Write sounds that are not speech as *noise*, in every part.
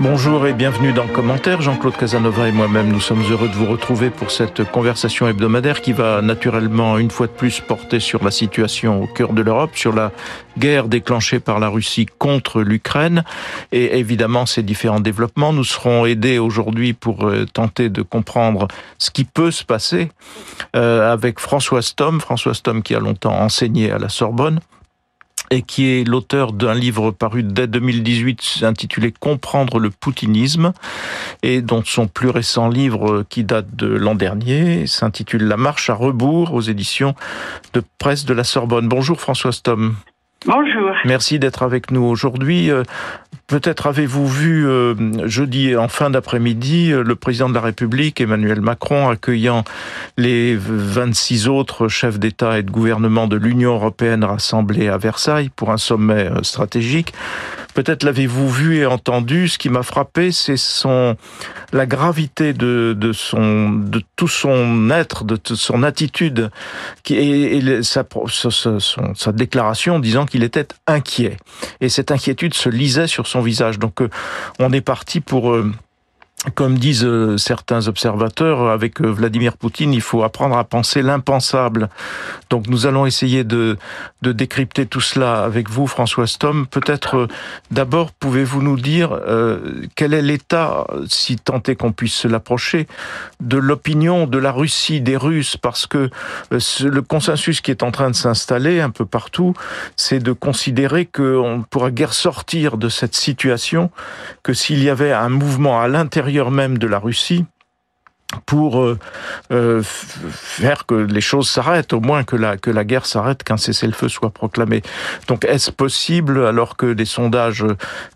Bonjour et bienvenue dans Commentaire. Jean-Claude Casanova et moi-même, nous sommes heureux de vous retrouver pour cette conversation hebdomadaire qui va naturellement une fois de plus porter sur la situation au cœur de l'Europe, sur la guerre déclenchée par la Russie contre l'Ukraine et évidemment ces différents développements. Nous serons aidés aujourd'hui pour euh, tenter de comprendre ce qui peut se passer euh, avec François Stom. François Stom qui a longtemps enseigné à la Sorbonne et qui est l'auteur d'un livre paru dès 2018 intitulé Comprendre le poutinisme et dont son plus récent livre qui date de l'an dernier s'intitule La marche à rebours aux éditions de presse de la Sorbonne. Bonjour François Stom. Bonjour. Merci d'être avec nous aujourd'hui. Euh, peut-être avez-vous vu euh, jeudi en fin d'après-midi euh, le président de la République Emmanuel Macron accueillant les 26 autres chefs d'État et de gouvernement de l'Union européenne rassemblés à Versailles pour un sommet stratégique. Peut-être l'avez-vous vu et entendu. Ce qui m'a frappé, c'est son la gravité de, de son de tout son être, de son attitude, et, sa, sa, déclaration disant qu'il était inquiet. Et cette inquiétude se lisait sur son visage. Donc, euh, on est parti pour euh, comme disent euh, certains observateurs, avec euh, Vladimir Poutine, il faut apprendre à penser l'impensable. Donc nous allons essayer de, de décrypter tout cela avec vous, François Stom. Peut-être euh, d'abord, pouvez-vous nous dire quel est l'état, si tant est qu'on puisse se l'approcher, de l'opinion de la Russie, des Russes, parce que le consensus qui est en train de s'installer un peu partout, c'est de considérer qu'on ne pourra guère sortir de cette situation que s'il y avait un mouvement à l'intérieur même de la Russie pour euh, euh, faire que les choses s'arrêtent, au moins que la, que la guerre s'arrête, qu'un cessez-le-feu soit proclamé. Donc est-ce possible, alors que des sondages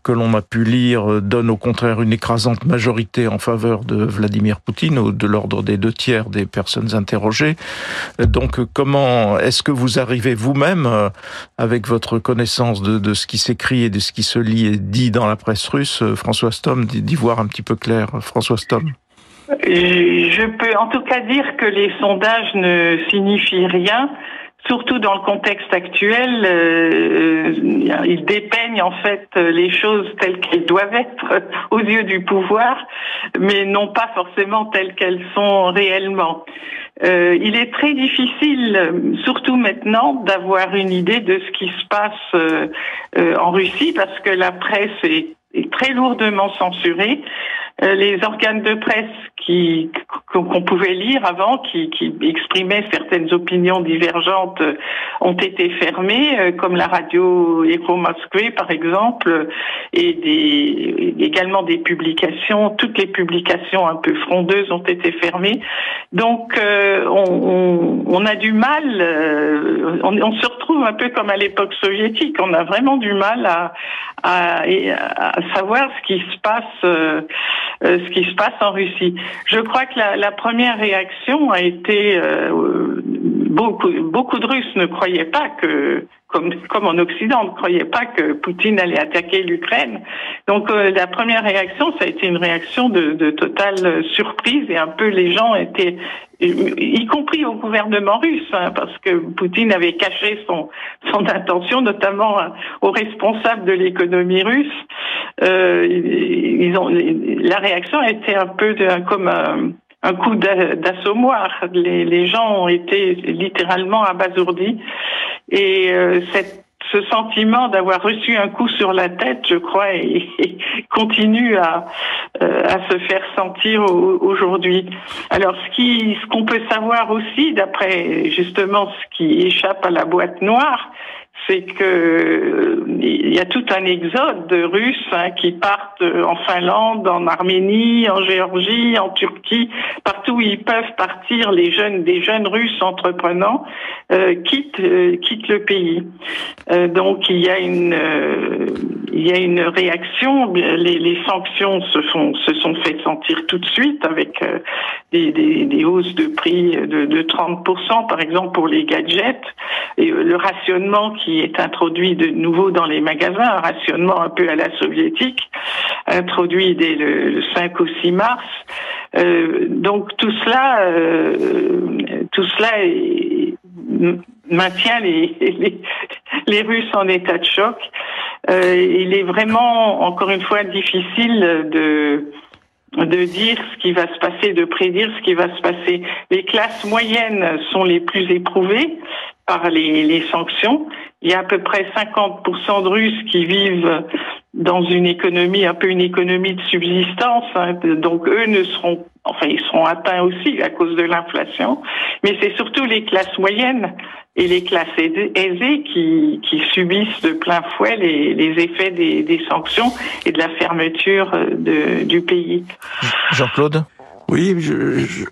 que l'on a pu lire donnent au contraire une écrasante majorité en faveur de Vladimir Poutine, ou de l'ordre des deux tiers des personnes interrogées? Donc comment est-ce que vous arrivez vous-même, euh, avec votre connaissance de, de ce qui s'écrit et de ce qui se lit et dit dans la presse russe, François Stom, d'y voir un petit peu clair François Stom? Je peux en tout cas dire que les sondages ne signifient rien, surtout dans le contexte actuel. Euh, ils dépeignent en fait les choses telles qu'elles doivent être *laughs* aux yeux du pouvoir, mais non pas forcément telles qu'elles sont réellement. Euh, il est très difficile, surtout maintenant, d'avoir une idée de ce qui se passe euh, en Russie parce que la presse est très lourdement censurée. Euh, les organes de presse qu'on pouvait lire avant, qui, exprimaient certaines opinions divergentes, euh, ont été fermés, euh, comme la radio Echo Moskvé par exemple, et également des publications. Toutes les publications un peu frondeuses ont été fermées. Donc on, a du mal. On, se retrouve un peu comme à l'époque soviétique. On a vraiment du mal à, savoir ce qui se passe ce qui se passe en Russie. Je crois que la, la première réaction a été euh, beaucoup, beaucoup de Russes ne croyaient pas que comme, comme en Occident, ne croyaient pas que Poutine allait attaquer l'Ukraine. Donc euh, la première réaction, ça a été une réaction de, de, totale surprise et un peu les gens étaient, y compris au gouvernement russe, hein, parce que Poutine avait caché son, son intention, notamment aux responsables de l'économie russe. Euh, ils ont, la réaction a été un peu de, comme un, un coup d'assommoir. Les, gens ont été littéralement abasourdis. Et euh, ce sentiment d'avoir reçu un coup sur la tête, je crois, continue à, euh, à se faire sentir aujourd'hui. Alors, ce ce qu'on peut savoir aussi, d'après justement ce qui échappe à la boîte noire, c'est que il y a tout un exode de Russes hein, qui partent en Finlande, en Arménie, en Géorgie, en Turquie, partout où ils peuvent partir, les jeunes, des jeunes Russes entreprenants euh, quittent euh, quittent le pays. Euh, donc il y a une euh, il y a une réaction. Les, les, sanctions se font se sont fait sentir tout de suite avec euh, des, des, des, hausses de prix de, de 30% par exemple pour les gadgets et le rationnement qui est introduit de nouveau dans les magasins, un rationnement un peu à la soviétique, introduit dès le, 5 ou 6 mars. Euh, donc tout cela, euh, tout cela est, maintient les, les, les Russes en état de choc. Euh, il est vraiment, encore une fois, difficile de de dire ce qui va se passer, de prédire ce qui va se passer. Les classes moyennes sont les plus éprouvées par les, les sanctions. Il y a à peu près 50% de Russes qui vivent dans une économie, un peu une économie de subsistance. Hein. Donc eux ne seront, enfin ils seront atteints aussi à cause de l'inflation. Mais c'est surtout les classes moyennes et les classes aisées qui, qui subissent de plein fouet les, les effets des, des, sanctions et de la fermeture de, du pays. Jean-Claude? Oui,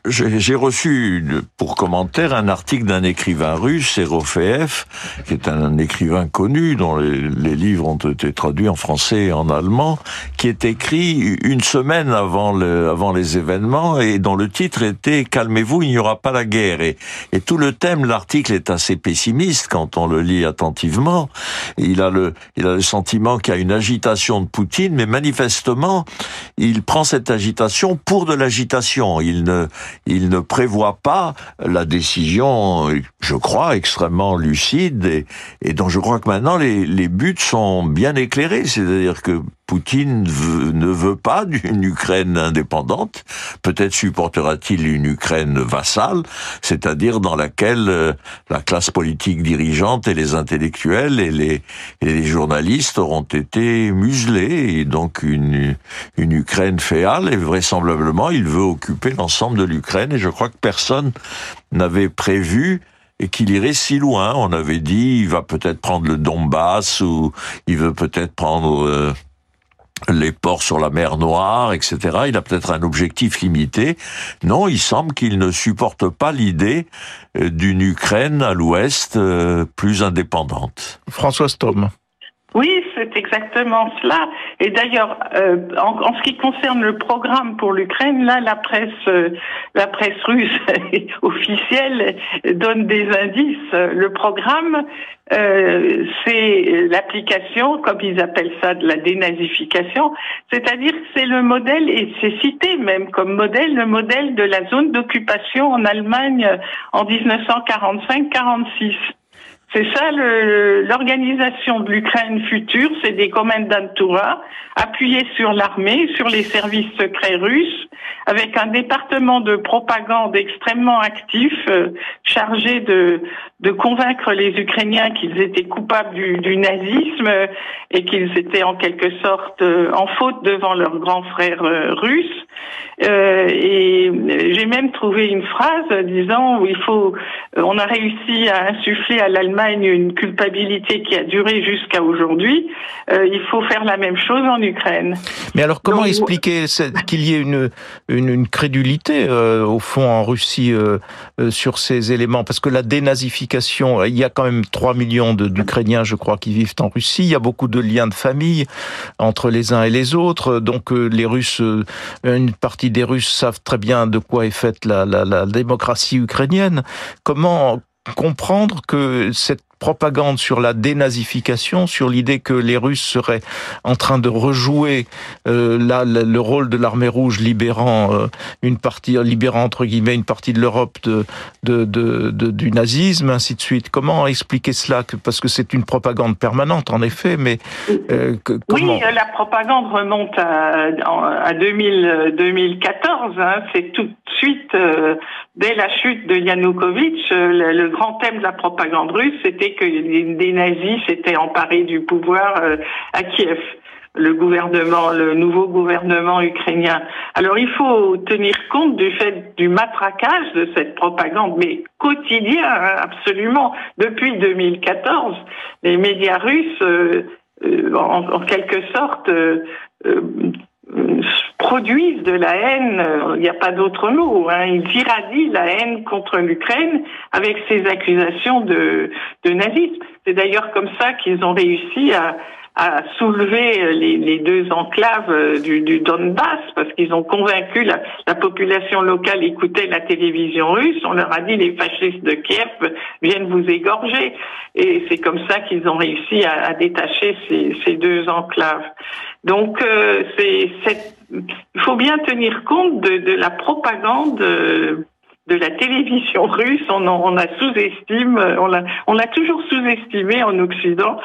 j'ai reçu pour commentaire un article d'un écrivain russe, Serofeev, qui est un écrivain connu dont les, livres ont été traduits en français et en allemand, qui est écrit une semaine avant, le, avant les événements et dont le titre était Calmez-vous, il n'y aura pas la guerre. Et, tout le thème, l'article est assez pessimiste quand on le lit attentivement. Il a le sentiment qu'il y a une agitation de Poutine, mais manifestement, il prend cette agitation pour de l'agitation il ne, il ne prévoit pas la décision, je crois, extrêmement lucide et, et dont je crois que maintenant les, les buts sont bien éclairés. C'est-à-dire que Poutine ne veut pas d'une Ukraine indépendante. Peut-être supportera-t-il une Ukraine vassale, c'est-à-dire dans laquelle euh, la classe politique dirigeante et les intellectuels et les, journalistes auront été muselés, et donc une, une Ukraine féale, et vraisemblablement il veut occuper l'ensemble de l'Ukraine, et je crois que personne n'avait prévu et qu'il irait si loin. On avait dit, il va peut-être prendre le Donbass ou il veut peut-être prendre euh, les ports sur la mer Noire, etc. Il a peut-être un objectif limité. Non, il semble qu'il ne supporte pas l'idée euh, d'une Ukraine à l'ouest euh, plus indépendante. François Stom. Oui, c'est exactement cela. Et d'ailleurs, euh, en, en, ce qui concerne le programme pour l'Ukraine, là, la presse, euh, la presse russe *laughs* officielle donne des indices. Le programme, euh, c'est l'application, comme ils appellent ça, de la dénazification. C'est-à-dire c'est le modèle, et c'est cité même comme modèle, le modèle de la zone d'occupation en Allemagne en 1945-46. C'est ça l'organisation de l'Ukraine future, c'est des commandantura appuyés sur l'armée, sur les services secrets russes, avec un département de propagande extrêmement actif, euh, chargé de, de convaincre les Ukrainiens qu'ils étaient coupables du, du nazisme et qu'ils étaient en quelque sorte euh, en faute devant leurs grands frères euh, russes. et j'ai même trouvé une phrase disant où il faut, on a réussi à insuffler à l'Allemagne une culpabilité qui a duré jusqu'à aujourd'hui, euh, il faut faire la même chose en Ukraine. Mais alors comment expliquer qu'il y ait une, une, crédulité euh, au fond en Russie euh, sur ces éléments? Parce que la dénazification, il y a quand même 3 millions d'Ukrainiens, je crois, qui vivent en Russie. Il y a beaucoup de liens de famille entre les uns et les autres. Donc les Russes, une partie des Russes savent très bien de quoi est faite la démocratie ukrainienne. Comment comprendre que cette propagande sur la dénazification, sur l'idée que les Russes seraient en train de rejouer euh, le rôle de l'armée rouge libérant euh, une partie, libérant entre guillemets une partie de l'Europe de, de, de, du nazisme, ainsi de suite. Comment expliquer cela? Parce que c'est une propagande permanente, en effet, mais euh, comment? Oui, la propagande remonte à, à 2000, 2014. Hein, c'est tout de suite, euh, dès la chute de Yanukovych, le, le grand thème de la propagande russe, c'était que des nazis s'étaient emparés du pouvoir euh, à Kiev le gouvernement, le nouveau gouvernement ukrainien. Alors il faut tenir compte du fait du matraquage de cette propagande, mais quotidien hein, absolument. Depuis 2014, les médias russes, euh, euh, en, quelque sorte, produisent de la haine, il n'y a pas d'autre mot, hein, ils irradient la haine contre l'Ukraine avec ces accusations de, de nazisme. C'est d'ailleurs comme ça qu'ils ont réussi à, soulever les, deux enclaves du, Donbass parce qu'ils ont convaincu la, la, population locale écoutait la télévision russe. On leur a dit les fascistes de Kiev viennent vous égorger et c'est comme ça qu'ils ont réussi à, détacher ces, deux enclaves. Donc euh, c'est il faut bien tenir compte de, de la propagande. Euh, de la télévision russe. On, on a sous-estime, on l'a, on l'a toujours sous-estimé en Occident.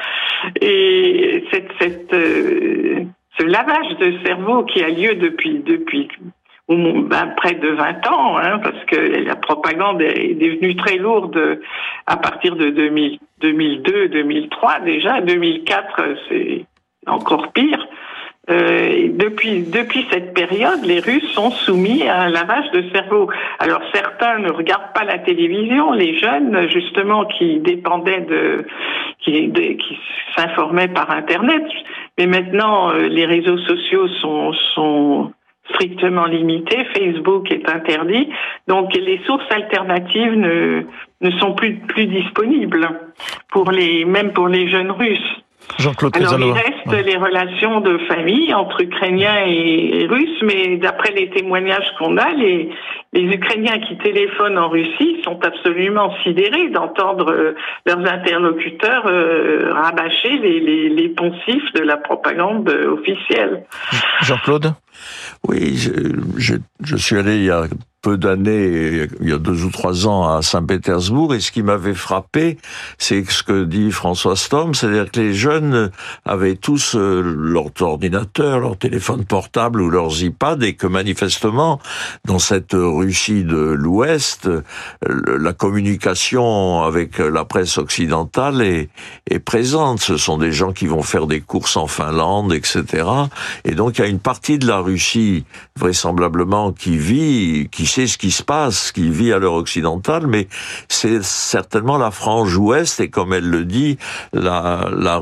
Et cette, cette, euh, ce lavage de cerveau qui a lieu depuis, depuis ben, près de 20 ans, hein, parce que la propagande est devenue très lourde à partir de 2000, 2002, 2003 déjà. 2004, c'est encore pire. Euh, depuis, depuis cette période, les Russes sont soumis à un lavage de cerveau. Alors certains ne regardent pas la télévision, les jeunes justement qui dépendaient de, qui, s'informaient par Internet. Mais maintenant, euh, les réseaux sociaux sont, sont strictement limités. Facebook est interdit, donc les sources alternatives ne, ne sont plus, plus disponibles pour les, même pour les jeunes Russes. Jean-Claude Alors, il reste les relations de famille entre Ukrainiens et, Russes, mais d'après les témoignages qu'on a, les, les Ukrainiens qui téléphonent en Russie sont absolument sidérés d'entendre euh, leurs interlocuteurs euh, rabâcher les, les, les poncifs de la propagande officielle. Jean-Claude Oui, je, suis allé il y a peu d'années, il y a deux ou trois ans, à Saint-Pétersbourg, et ce qui m'avait frappé, c'est ce que dit François Stom, c'est-à-dire que les jeunes avaient tous euh, leur ordinateur, leur téléphone portable ou leurs iPads, et que manifestement, dans cette Russie de l'Ouest, la communication avec la presse occidentale est, est présente. Ce sont des gens qui vont faire des courses en Finlande, etc. Et donc il y a une partie de la Russie, vraisemblablement, qui vit, qui ce qui se passe, qui vit à l'heure occidentale, mais c'est certainement la frange ouest, et comme elle le dit, la, la,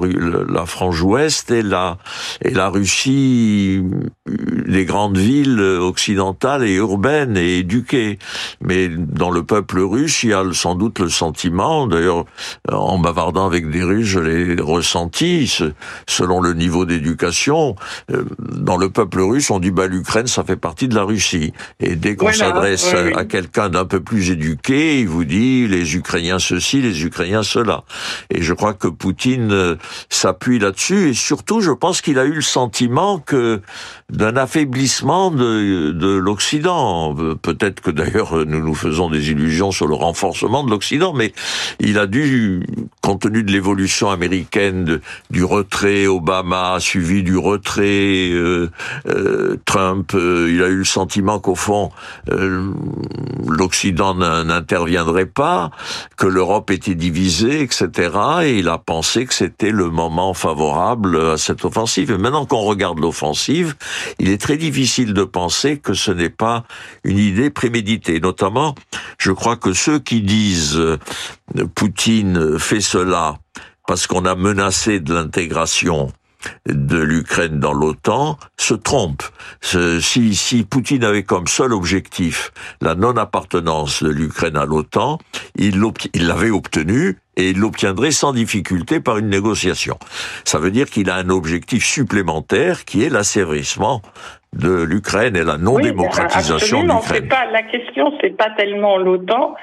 la frange ouest et la, et la Russie, les grandes villes occidentales et urbaines et éduquées. Mais dans le peuple russe, il y a sans doute le sentiment, d'ailleurs, en bavardant avec des Russes, je l'ai ressenti, selon le niveau d'éducation, euh, dans le peuple russe, on dit, bah, l'Ukraine, ça fait partie de la Russie. Et dès qu'on à quelqu'un d'un peu plus éduqué, il vous dit les Ukrainiens ceci, les Ukrainiens cela. Et je crois que Poutine euh, s'appuie là-dessus et surtout, je pense qu'il a eu le sentiment que d'un affaiblissement de, de l'Occident. Peut-être que d'ailleurs nous nous faisons des illusions sur le renforcement de l'Occident, mais il a dû, compte tenu de l'évolution américaine, du retrait Obama suivi du retrait euh, euh, Trump, il a eu le sentiment qu'au fond l'Occident n'interviendrait pas, que l'Europe était divisée, etc. Et il a pensé que c'était le moment favorable à cette offensive. Et maintenant qu'on regarde l'offensive, il est très difficile de penser que ce n'est pas une idée préméditée. Notamment, je crois que ceux qui disent euh, Poutine fait cela parce qu'on a menacé de l'intégration de l'Ukraine dans l'OTAN se trompe. Si, si Poutine avait comme seul objectif la non-appartenance de l'Ukraine à l'OTAN, il l'avait obtenu et il l'obtiendrait sans difficulté par une négociation. Ça veut dire qu'il a un objectif supplémentaire qui est l'asservissement de l'Ukraine et la non-démocratisation de l'Ukraine. La question, c'est pas tellement l'OTAN,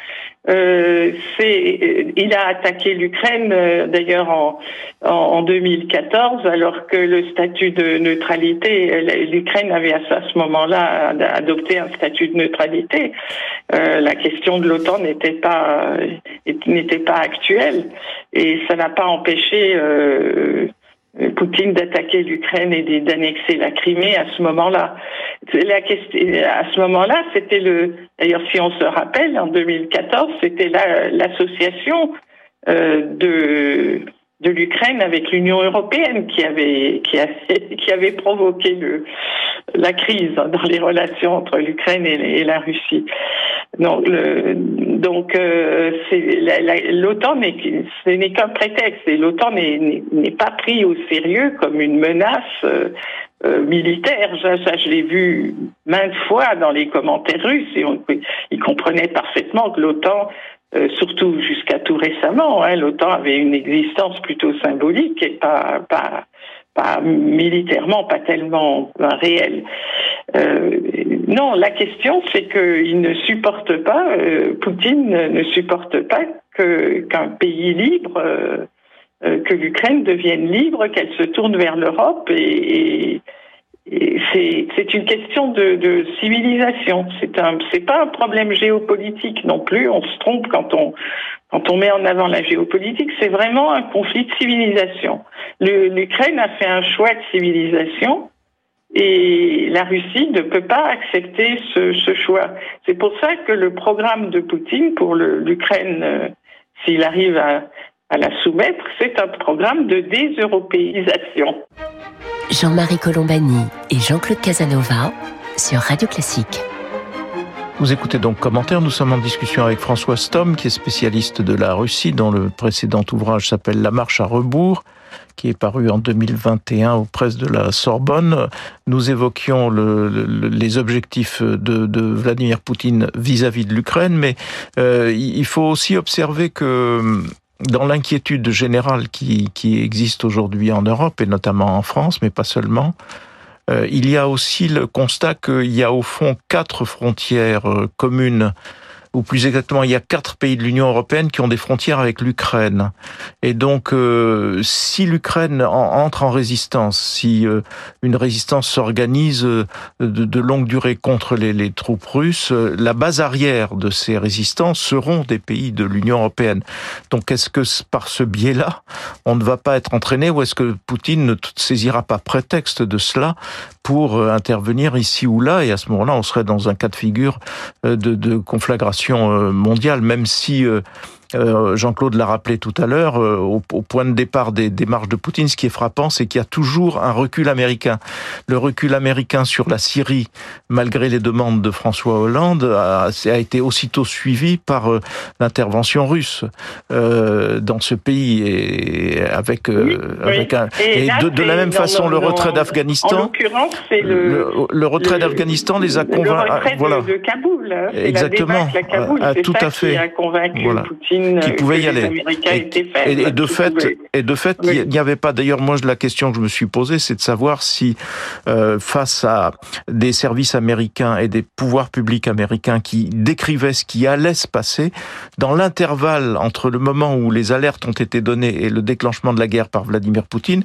euh, euh, il a attaqué l'Ukraine euh, d'ailleurs en, en, 2014, alors que le statut de neutralité, l'Ukraine avait à ce moment-là adopté un statut de neutralité. la question de l'OTAN n'était pas n'était pas actuelle et ça n'a pas empêché Poutine d'attaquer l'Ukraine et d'annexer la Crimée à ce moment-là. Question, à ce moment-là, c'était le. D'ailleurs, si on se rappelle, en 2014, c'était l'association euh, de de l'Ukraine avec l'Union européenne qui avait qui, *laughs* qui avait provoqué le, la crise dans les relations entre l'Ukraine et, la Russie. Donc, le, donc euh, l'OTAN ce n'est qu'un prétexte et l'OTAN n'est pas pris au sérieux comme une menace euh, euh, militaire. Ça, ça je l'ai vu maintes fois dans les commentaires russes et on, ils comprenaient parfaitement que l'OTAN euh, surtout jusqu'à tout récemment, hein, l'OTAN avait une existence plutôt symbolique et pas, pas, pas militairement, pas tellement réelle. Euh, non, la question c'est qu'il ne supporte pas, euh, Poutine ne supporte pas qu'un pays libre, euh, que l'Ukraine devienne libre, qu'elle se tourne vers l'Europe et, c'est une question de, de civilisation. C'est un, c'est pas un problème géopolitique non plus. On se trompe quand on quand on met en avant la géopolitique. C'est vraiment un conflit de civilisation. L'Ukraine a fait un choix de civilisation et la Russie ne peut pas accepter ce, choix. C'est pour ça que le programme de Poutine pour l'Ukraine, euh, s'il arrive à, à la soumettre, c'est un programme de déseuropéisation. Jean-Marie Colombani et Jean-Claude Casanova sur Radio Classique. Vous écoutez donc Commentaire. Nous sommes en discussion avec François Stom, qui est spécialiste de la Russie, dont le précédent ouvrage s'appelle La marche à rebours, qui est paru en 2021 aux presses de la Sorbonne. Nous évoquions le, le, les objectifs de, Vladimir Poutine vis-à-vis -vis de l'Ukraine, mais euh, il faut aussi observer que dans l'inquiétude générale qui, existe aujourd'hui en Europe et notamment en France, mais pas seulement, il y a aussi le constat qu'il y a au fond quatre frontières euh, communes ou plus exactement, il y a quatre pays de l'Union européenne qui ont des frontières avec l'Ukraine. Et donc, euh, si l'Ukraine entre en résistance, si euh, une résistance s'organise euh, de, longue durée contre les, troupes russes, euh, la base arrière de ces résistances seront des pays de l'Union européenne. Donc, est-ce que par ce biais-là, on ne va pas être entraîné ou est-ce que Poutine ne saisira pas prétexte de cela pour intervenir ici ou là? Et à ce moment-là, on serait dans un cas de figure de conflagration euh, mondiale, même si euh, euh, Jean-Claude l'a rappelé tout à l'heure, euh, au, au, point de départ des démarches de Poutine, ce qui est frappant, c'est qu'il y a toujours un recul américain. Le recul américain sur la Syrie, malgré les demandes de François Hollande, a, a été aussitôt suivi par euh, l'intervention russe euh, dans ce pays et avec, oui, avec oui. un et, et là, de, de, la même façon le retrait d'Afghanistan. le, le, le, retrait d'Afghanistan les a convaincus. Voilà. De, de Kaboul. Hein. Exactement. La Kaboul. Ah, tout à fait. Qui a convaincu voilà. Poutine qui pouvait y aller. Et, et, et, de fait, et de fait, il n'y avait pas. D'ailleurs, moi, la question que je me suis posée, c'est de savoir si, euh, face à des services américains et des pouvoirs publics américains qui décrivaient ce qui allait se passer, dans l'intervalle entre le moment où les alertes ont été données et le déclenchement de la guerre par Vladimir Poutine,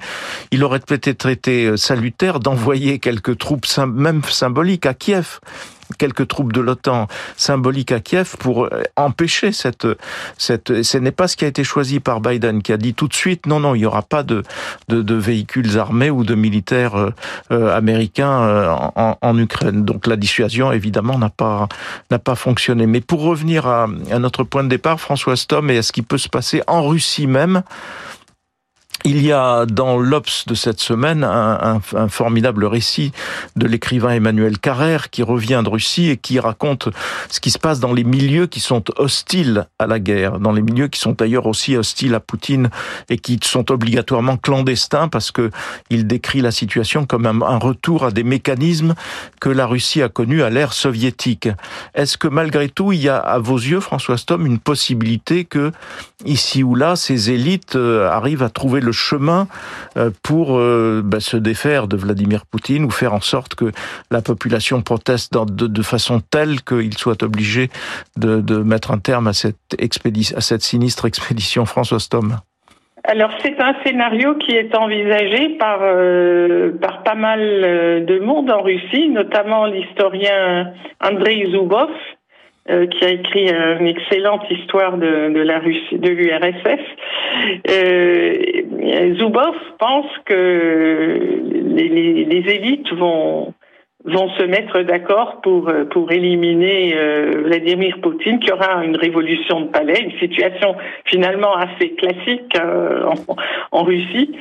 il aurait peut-être été euh, salutaire d'envoyer quelques troupes, même symboliques, à Kiev quelques troupes de l'OTAN symboliques à Kiev pour euh, empêcher cette, cette, ce n'est pas ce qui a été choisi par Biden qui a dit tout de suite non, non, il n'y aura pas de, de, de, véhicules armés ou de militaires euh, euh américains euh, en, en, Ukraine. Donc la dissuasion, évidemment, n'a pas, n'a pas fonctionné. Mais pour revenir à, à notre point de départ, François Stom, et à ce qui peut se passer en Russie même, il y a dans l'Obs de cette semaine un, formidable récit de l'écrivain Emmanuel Carrère qui revient de Russie et qui raconte ce qui se passe dans les milieux qui sont hostiles à la guerre, dans les milieux qui sont d'ailleurs aussi hostiles à Poutine et qui sont obligatoirement clandestins parce que il décrit la situation comme un, un retour à des mécanismes que la Russie a connus à l'ère soviétique. Est-ce que malgré tout, il y a à vos yeux, François Stom, une possibilité que ici ou là, ces élites euh, arrivent à trouver le chemin euh, pour euh, bah, se défaire de Vladimir Poutine ou faire en sorte que la population proteste de, façon telle qu'il soit obligé de, de, mettre un terme à cette, expédition, à cette sinistre expédition François Stom. Alors c'est un scénario qui est envisagé par euh, par pas mal de monde en Russie, notamment l'historien Andrei Zubov, euh, qui a écrit une excellente histoire de, de la Russie, de l'URSS. Euh, Zubov pense que les, les, élites vont vont se mettre d'accord pour pour éliminer euh, Vladimir Poutine, qui aura une révolution de palais, une situation finalement assez classique euh, en, en, Russie,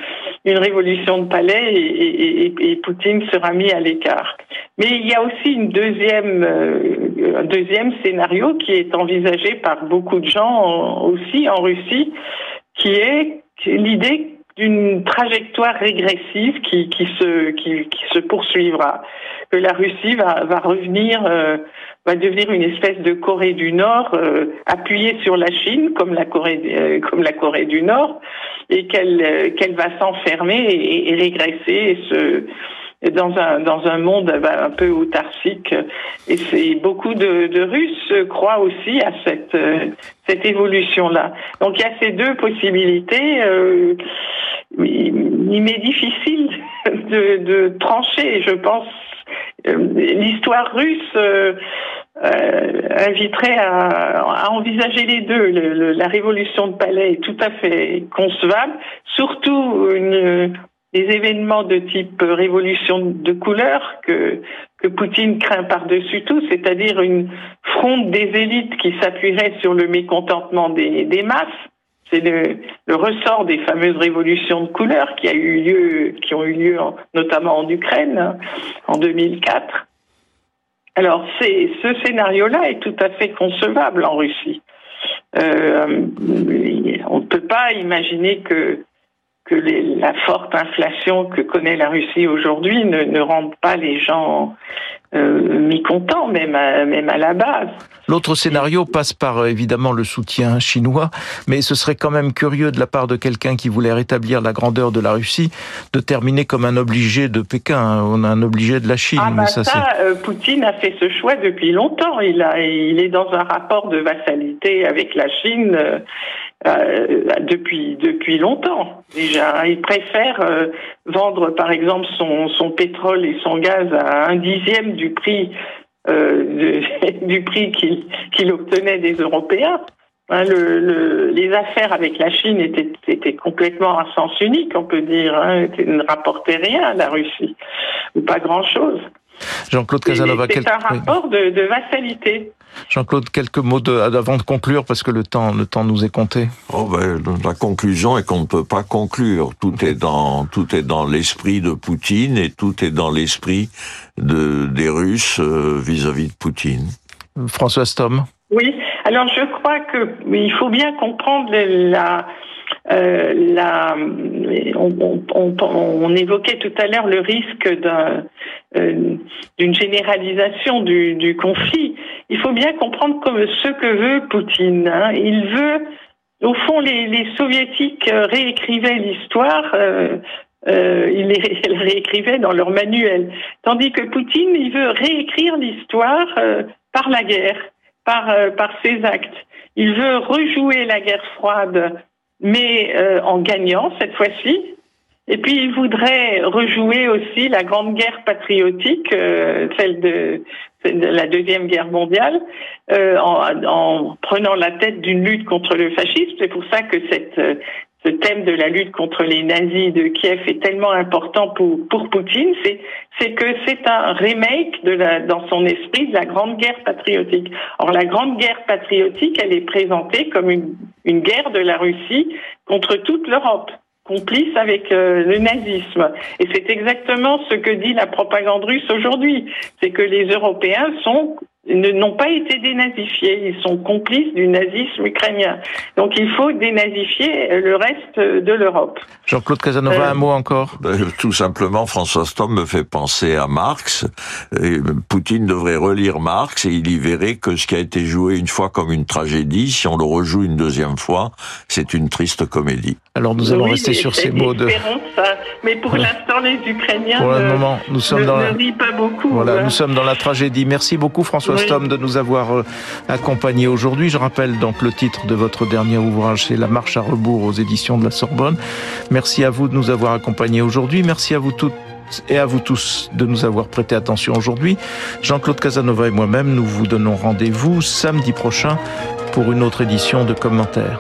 une révolution de palais et, et, et Poutine sera mis à l'écart. Mais il y a aussi une deuxième, euh, un deuxième scénario qui est envisagé par beaucoup de gens aussi en Russie, qui est l'idée d'une trajectoire régressive qui, qui, se, qui, qui, se poursuivra, que la Russie va, va revenir, euh, va devenir une espèce de Corée du Nord euh, appuyée sur la Chine comme la Corée, euh, comme la Corée du Nord, et qu'elle euh, qu'elle va s'enfermer et, et, régresser et se dans un dans un monde un peu autarcique et c'est beaucoup de, Russes croient aussi à cette cette évolution là donc il y a ces deux possibilités euh, il m'est difficile *laughs* de, trancher. Je pense l'histoire russe euh, inviterait à, envisager les deux. La révolution de Palais est tout à fait concevable, surtout une, des événements de type révolution de couleur que, que Poutine craint par-dessus tout, c'est-à-dire une fronde des élites qui s'appuierait sur le mécontentement des, masses. C'est le, ressort des fameuses révolutions de couleur qui a eu lieu, qui ont eu lieu notamment en Ukraine en 2004. Alors, ce scénario-là est tout à fait concevable en Russie. Euh, on ne peut pas imaginer que, que les, la forte inflation que connaît la Russie aujourd'hui ne, ne rende pas les gens euh, mécontents, même à, même à la base. L'autre scénario passe par euh, évidemment le soutien chinois, mais ce serait quand même curieux de la part de quelqu'un qui voulait rétablir la grandeur de la Russie de terminer comme un obligé de Pékin, hein. on a un obligé de la Chine. Ah bah ça, ça euh, Poutine a fait ce choix depuis longtemps. Il, a, il est dans un rapport de vassalité avec la Chine. Euh, euh depuis depuis longtemps déjà. Il préfère euh, vendre par exemple son, son pétrole et son gaz à un dixième du prix euh, *laughs* du prix qu'il qu'il obtenait des Européens. Hein, le, le, les affaires avec la Chine étaient, étaient complètement à sens unique, on peut dire. Hein, ne rapportaient rien à la Russie, ou pas grand-chose. Jean-Claude Casanova, c'est un rapport de, de vassalité. Jean-Claude, quelques mots de, avant de conclure, parce que le temps, le temps nous est compté. Oh ben, la conclusion est qu'on ne peut pas conclure. Tout est dans, tout est dans l'esprit de Poutine et tout est dans l'esprit de, des Russes euh, vis-à-vis -vis de Poutine. François Stom. Oui, alors je crois que il faut bien comprendre la, euh, la, on, on, on, évoquait tout à l'heure le risque euh, d'une généralisation du, conflit. Il faut bien comprendre comme ce que veut Poutine. Hein. Il veut, au fond, les, soviétiques réécrivaient l'histoire. Euh, euh, *laughs* ils les réécrivaient dans leur manuel. Tandis que Poutine, il veut réécrire l'histoire euh, par la guerre, par, euh, ses actes. Il veut rejouer la guerre froide mais euh, en gagnant cette fois-ci. Et puis il voudrait rejouer aussi la grande guerre patriotique, euh, celle de, de, la deuxième guerre mondiale, euh, en, en, prenant la tête d'une lutte contre le fascisme. C'est pour ça que cette ce thème de la lutte contre les nazis de Kiev est tellement important pour, pour Poutine, c'est, que c'est un remake de la, dans son esprit de la Grande Guerre patriotique. Or, la Grande Guerre patriotique, elle est présentée comme une, une guerre de la Russie contre toute l'Europe complice avec euh, le nazisme. Et c'est exactement ce que dit la propagande russe aujourd'hui. C'est que les Européens sont n'ont pas été dénazifiés. Ils sont complices du nazisme ukrainien. Donc il faut dénazifier le reste de l'Europe. Jean-Claude Casanova, euh, un mot encore? Ben, Tout simplement, François Stom me fait penser à Marx. Et Poutine devrait relire Marx et il y verrait que ce qui a été joué une fois comme une tragédie, si on le rejoue une deuxième fois, c'est une triste comédie. Alors nous allons rester sur ces mots de... Ça. Mais pour l'instant, les Ukrainiens pour le moment, nous sommes ne, dans ne rient pas beaucoup. Voilà, nous sommes dans la tragédie. Merci beaucoup François Stom de nous avoir euh, accompagnés aujourd'hui. Je rappelle donc le titre de votre dernier ouvrage, c'est La marche à rebours aux éditions de la Sorbonne. Merci à vous de nous avoir accompagnés aujourd'hui. Merci à vous toutes et à vous tous de nous avoir prêté attention aujourd'hui. Jean-Claude Casanova et moi-même, nous vous donnons rendez-vous samedi prochain pour une autre édition de commentaires.